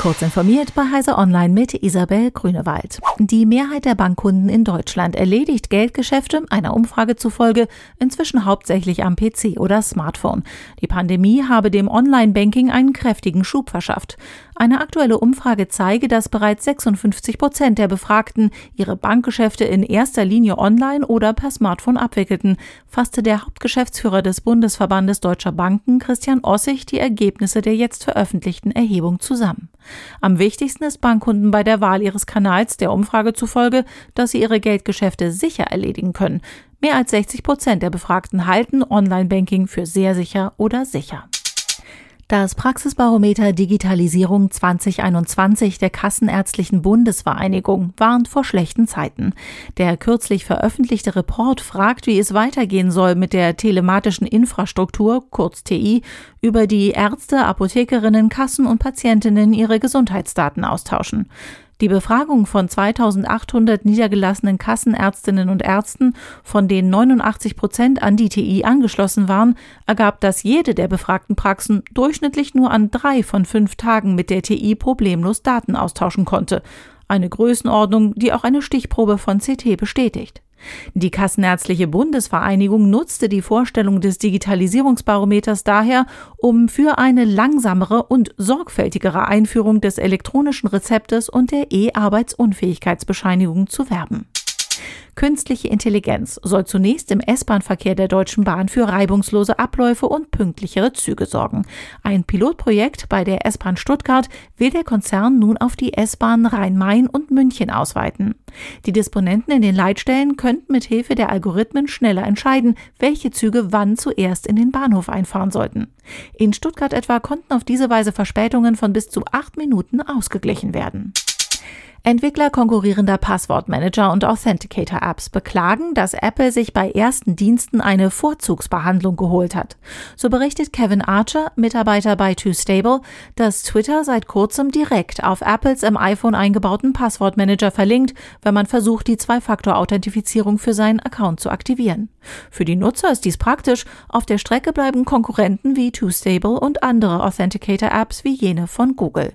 Kurz informiert bei Heise Online mit Isabel Grünewald. Die Mehrheit der Bankkunden in Deutschland erledigt Geldgeschäfte, einer Umfrage zufolge, inzwischen hauptsächlich am PC oder Smartphone. Die Pandemie habe dem Online-Banking einen kräftigen Schub verschafft. Eine aktuelle Umfrage zeige, dass bereits 56 Prozent der Befragten ihre Bankgeschäfte in erster Linie online oder per Smartphone abwickelten, fasste der Hauptgeschäftsführer des Bundesverbandes Deutscher Banken, Christian Ossig, die Ergebnisse der jetzt veröffentlichten Erhebung zusammen. Am wichtigsten ist Bankkunden bei der Wahl ihres Kanals der Umfrage zufolge, dass sie ihre Geldgeschäfte sicher erledigen können. Mehr als 60 Prozent der Befragten halten Online-Banking für sehr sicher oder sicher. Das Praxisbarometer Digitalisierung 2021 der Kassenärztlichen Bundesvereinigung warnt vor schlechten Zeiten. Der kürzlich veröffentlichte Report fragt, wie es weitergehen soll mit der telematischen Infrastruktur, kurz TI, über die Ärzte, Apothekerinnen, Kassen und Patientinnen ihre Gesundheitsdaten austauschen. Die Befragung von 2800 niedergelassenen Kassenärztinnen und Ärzten, von denen 89 Prozent an die TI angeschlossen waren, ergab, dass jede der befragten Praxen durchschnittlich nur an drei von fünf Tagen mit der TI problemlos Daten austauschen konnte. Eine Größenordnung, die auch eine Stichprobe von CT bestätigt. Die Kassenärztliche Bundesvereinigung nutzte die Vorstellung des Digitalisierungsbarometers daher, um für eine langsamere und sorgfältigere Einführung des elektronischen Rezeptes und der E-Arbeitsunfähigkeitsbescheinigung zu werben. Künstliche Intelligenz soll zunächst im S-Bahn-Verkehr der Deutschen Bahn für reibungslose Abläufe und pünktlichere Züge sorgen. Ein Pilotprojekt bei der S-Bahn Stuttgart will der Konzern nun auf die S-Bahn Rhein-Main und München ausweiten. Die Disponenten in den Leitstellen könnten mit Hilfe der Algorithmen schneller entscheiden, welche Züge wann zuerst in den Bahnhof einfahren sollten. In Stuttgart etwa konnten auf diese Weise Verspätungen von bis zu acht Minuten ausgeglichen werden. Entwickler konkurrierender Passwortmanager und Authenticator-Apps beklagen, dass Apple sich bei ersten Diensten eine Vorzugsbehandlung geholt hat. So berichtet Kevin Archer, Mitarbeiter bei TwoStable, dass Twitter seit kurzem direkt auf Apples im iPhone eingebauten Passwortmanager verlinkt, wenn man versucht, die Zwei-Faktor-Authentifizierung für seinen Account zu aktivieren. Für die Nutzer ist dies praktisch, auf der Strecke bleiben Konkurrenten wie TwoStable und andere Authenticator-Apps wie jene von Google.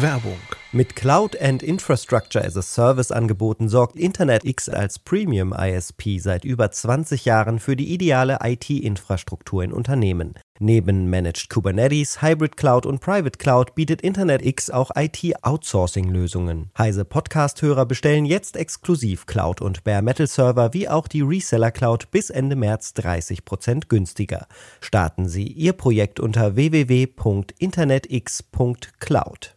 Werbung. Mit Cloud and Infrastructure as a Service Angeboten sorgt InternetX als Premium ISP seit über 20 Jahren für die ideale IT-Infrastruktur in Unternehmen. Neben Managed Kubernetes, Hybrid Cloud und Private Cloud bietet InternetX auch IT-Outsourcing-Lösungen. Heise Podcast-Hörer bestellen jetzt exklusiv Cloud und Bare Metal Server wie auch die Reseller Cloud bis Ende März 30% günstiger. Starten Sie Ihr Projekt unter www.internetx.cloud.